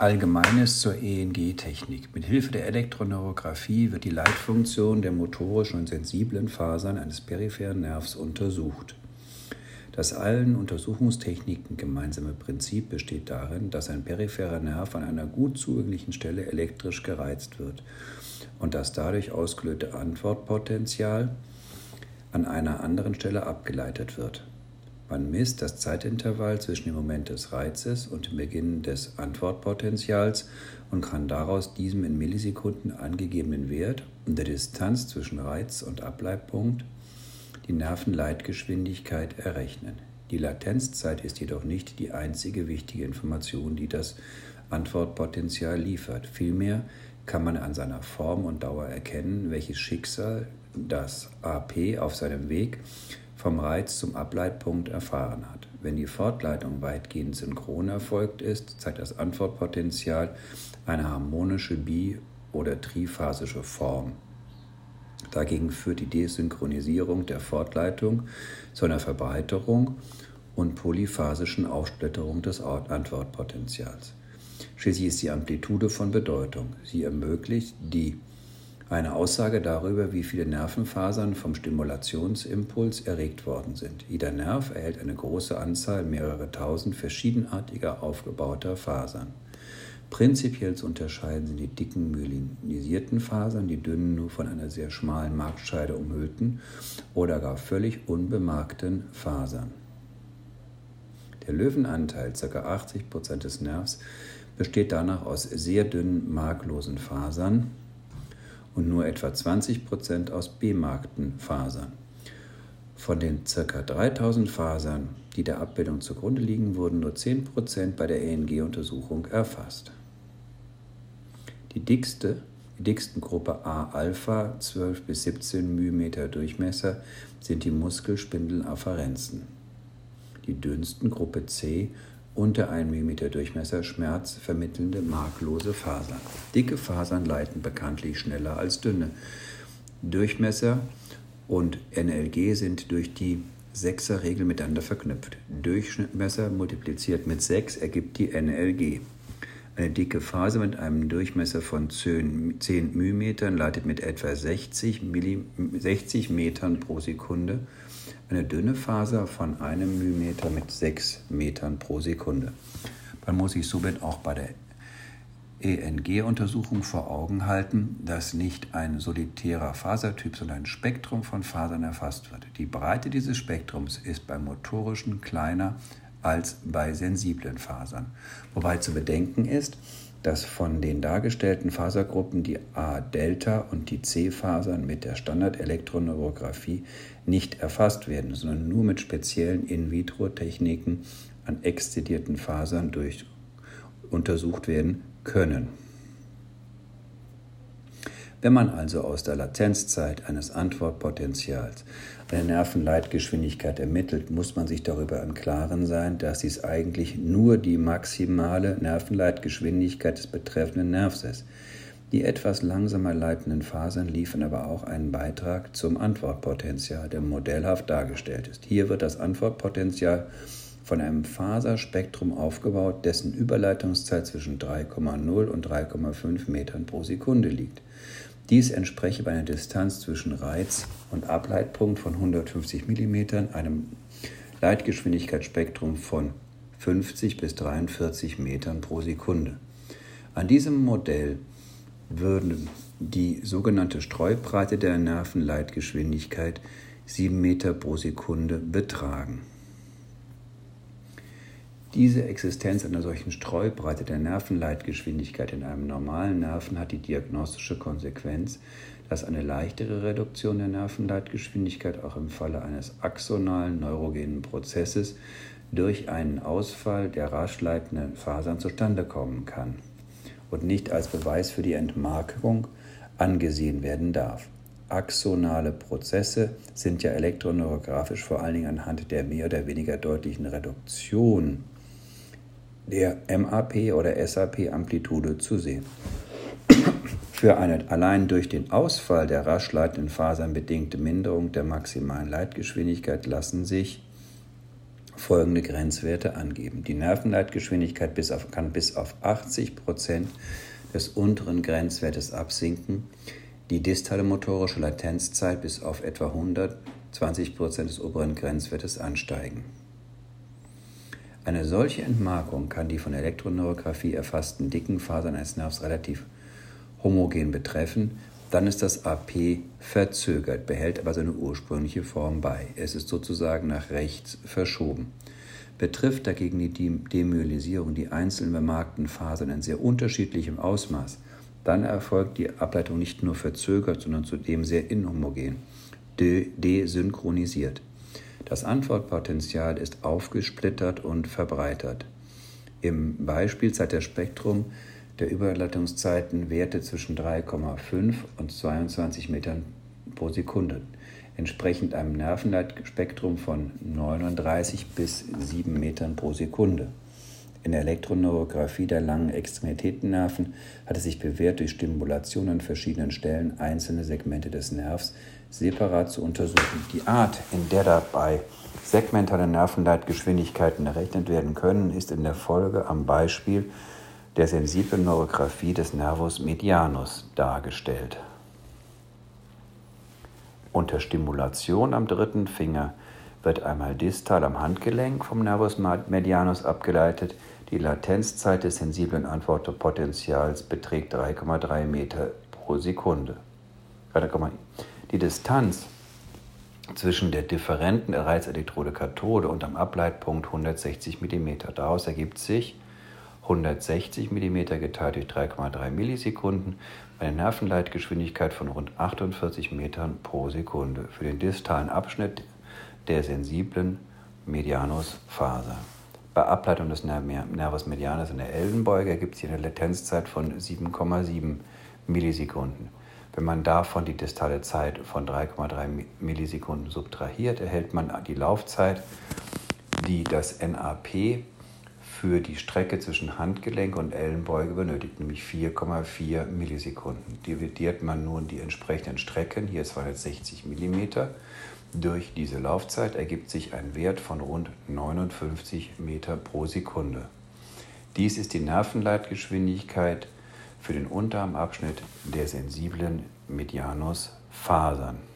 Allgemeines zur ENG-Technik. Mit Hilfe der Elektroneurographie wird die Leitfunktion der motorischen und sensiblen Fasern eines peripheren Nervs untersucht. Das allen Untersuchungstechniken gemeinsame Prinzip besteht darin, dass ein peripherer Nerv an einer gut zugänglichen Stelle elektrisch gereizt wird und das dadurch ausgelöste Antwortpotenzial an einer anderen Stelle abgeleitet wird. Man misst das Zeitintervall zwischen dem Moment des Reizes und dem Beginn des Antwortpotentials und kann daraus diesem in Millisekunden angegebenen Wert und der Distanz zwischen Reiz und Ableitpunkt die Nervenleitgeschwindigkeit errechnen. Die Latenzzeit ist jedoch nicht die einzige wichtige Information, die das Antwortpotential liefert. Vielmehr kann man an seiner Form und Dauer erkennen, welches Schicksal das AP auf seinem Weg vom Reiz zum Ableitpunkt erfahren hat. Wenn die Fortleitung weitgehend synchron erfolgt ist, zeigt das Antwortpotential eine harmonische bi- oder triphasische Form. Dagegen führt die Desynchronisierung der Fortleitung zu einer Verbreiterung und polyphasischen Aufsplitterung des Antwortpotentials. Schließlich ist die Amplitude von Bedeutung. Sie ermöglicht die eine Aussage darüber, wie viele Nervenfasern vom Stimulationsimpuls erregt worden sind. Jeder Nerv erhält eine große Anzahl, mehrere tausend verschiedenartiger aufgebauter Fasern. Prinzipiell zu unterscheiden sind die dicken myelinisierten Fasern, die dünnen, nur von einer sehr schmalen Marktscheide umhüllten oder gar völlig unbemarkten Fasern. Der Löwenanteil, ca. 80% des Nervs, besteht danach aus sehr dünnen, marklosen Fasern, und nur etwa 20 Prozent aus bemarkten Fasern. Von den ca. 3000 Fasern, die der Abbildung zugrunde liegen, wurden nur 10 Prozent bei der ENG-Untersuchung erfasst. Die dickste, die dicksten Gruppe A-Alpha, 12 bis 17 μm Durchmesser, sind die Muskelspindelafferenzen. Die dünnsten Gruppe C unter 1 mm Durchmesser schmerzvermittelnde marklose Fasern. Dicke Fasern leiten bekanntlich schneller als dünne. Durchmesser und NLG sind durch die Sechserregel miteinander verknüpft. Durchmesser multipliziert mit 6 ergibt die NLG. Eine dicke Phase mit einem Durchmesser von 10 μm leitet mit etwa 60, Milli 60 Metern pro Sekunde eine dünne Faser von einem Millimeter mit 6 Metern pro Sekunde. Man muss sich somit auch bei der ENG-Untersuchung vor Augen halten, dass nicht ein solitärer Fasertyp, sondern ein Spektrum von Fasern erfasst wird. Die Breite dieses Spektrums ist beim motorischen kleiner als bei sensiblen Fasern. Wobei zu bedenken ist, dass von den dargestellten Fasergruppen die A-Delta und die C-Fasern mit der Standard-Elektroneurographie nicht erfasst werden, sondern nur mit speziellen In-vitro-Techniken an exzidierten Fasern durch untersucht werden können. Wenn man also aus der Latenzzeit eines Antwortpotentials eine Nervenleitgeschwindigkeit ermittelt, muss man sich darüber im Klaren sein, dass dies eigentlich nur die maximale Nervenleitgeschwindigkeit des betreffenden Nervs ist. Die etwas langsamer leitenden Fasern liefern aber auch einen Beitrag zum Antwortpotential, der modellhaft dargestellt ist. Hier wird das Antwortpotential von einem Faserspektrum aufgebaut, dessen Überleitungszeit zwischen 3,0 und 3,5 Metern pro Sekunde liegt. Dies entspreche bei einer Distanz zwischen Reiz und Ableitpunkt von 150 mm einem Leitgeschwindigkeitsspektrum von 50 bis 43 Metern pro Sekunde. An diesem Modell würden die sogenannte Streubreite der Nervenleitgeschwindigkeit 7 Meter pro Sekunde betragen. Diese Existenz einer solchen Streubreite der Nervenleitgeschwindigkeit in einem normalen Nerven hat die diagnostische Konsequenz, dass eine leichtere Reduktion der Nervenleitgeschwindigkeit auch im Falle eines axonalen neurogenen Prozesses durch einen Ausfall der rasch leitenden Fasern zustande kommen kann und nicht als Beweis für die Entmarkung angesehen werden darf. Axonale Prozesse sind ja elektroneurografisch vor allen Dingen anhand der mehr oder weniger deutlichen Reduktion der MAP oder SAP-Amplitude zu sehen. Für eine allein durch den Ausfall der rasch leitenden Fasern bedingte Minderung der maximalen Leitgeschwindigkeit lassen sich folgende Grenzwerte angeben. Die Nervenleitgeschwindigkeit bis auf, kann bis auf 80 Prozent des unteren Grenzwertes absinken, die distale motorische Latenzzeit bis auf etwa 120 Prozent des oberen Grenzwertes ansteigen. Eine solche Entmarkung kann die von Elektroneurographie erfassten dicken Fasern eines Nervs relativ homogen betreffen, dann ist das AP verzögert, behält aber seine ursprüngliche Form bei. Es ist sozusagen nach rechts verschoben. Betrifft dagegen die Demyelisierung die einzelnen bemarkten Fasern in sehr unterschiedlichem Ausmaß, dann erfolgt die Ableitung nicht nur verzögert, sondern zudem sehr inhomogen, desynchronisiert. Das Antwortpotenzial ist aufgesplittert und verbreitert. Im Beispiel zeigt das Spektrum der Überleitungszeiten Werte zwischen 3,5 und 22 Metern pro Sekunde, entsprechend einem Nervenleitspektrum von 39 bis 7 Metern pro Sekunde. In der Elektroneurographie der langen Extremitätennerven hat es sich bewährt, durch Stimulation an verschiedenen Stellen einzelne Segmente des Nervs separat zu untersuchen. Die Art, in der dabei segmentale Nervenleitgeschwindigkeiten errechnet werden können, ist in der Folge am Beispiel der sensiblen Neurographie des Nervus medianus dargestellt. Unter Stimulation am dritten Finger wird einmal distal am Handgelenk vom Nervus medianus abgeleitet. Die Latenzzeit des sensiblen Antwortpotentials beträgt 3,3 Meter pro Sekunde. Die Distanz zwischen der differenten Reizelektrode Kathode und am Ableitpunkt 160 mm. Daraus ergibt sich 160 mm geteilt durch 3,3 Millisekunden bei einer Nervenleitgeschwindigkeit von rund 48 Metern pro Sekunde für den distalen Abschnitt der sensiblen Medianusfaser. Bei Ableitung des Nervus medianus in der Ellenbeuge ergibt sich eine Latenzzeit von 7,7 Millisekunden. Wenn man davon die distale Zeit von 3,3 Millisekunden subtrahiert, erhält man die Laufzeit, die das NAP für die Strecke zwischen Handgelenk und Ellenbeuge benötigt, nämlich 4,4 Millisekunden. Dividiert man nun die entsprechenden Strecken, hier 260 mm, durch diese Laufzeit ergibt sich ein Wert von rund 59 Meter pro Sekunde. Dies ist die Nervenleitgeschwindigkeit für den Unterarmabschnitt der sensiblen Medianusfasern.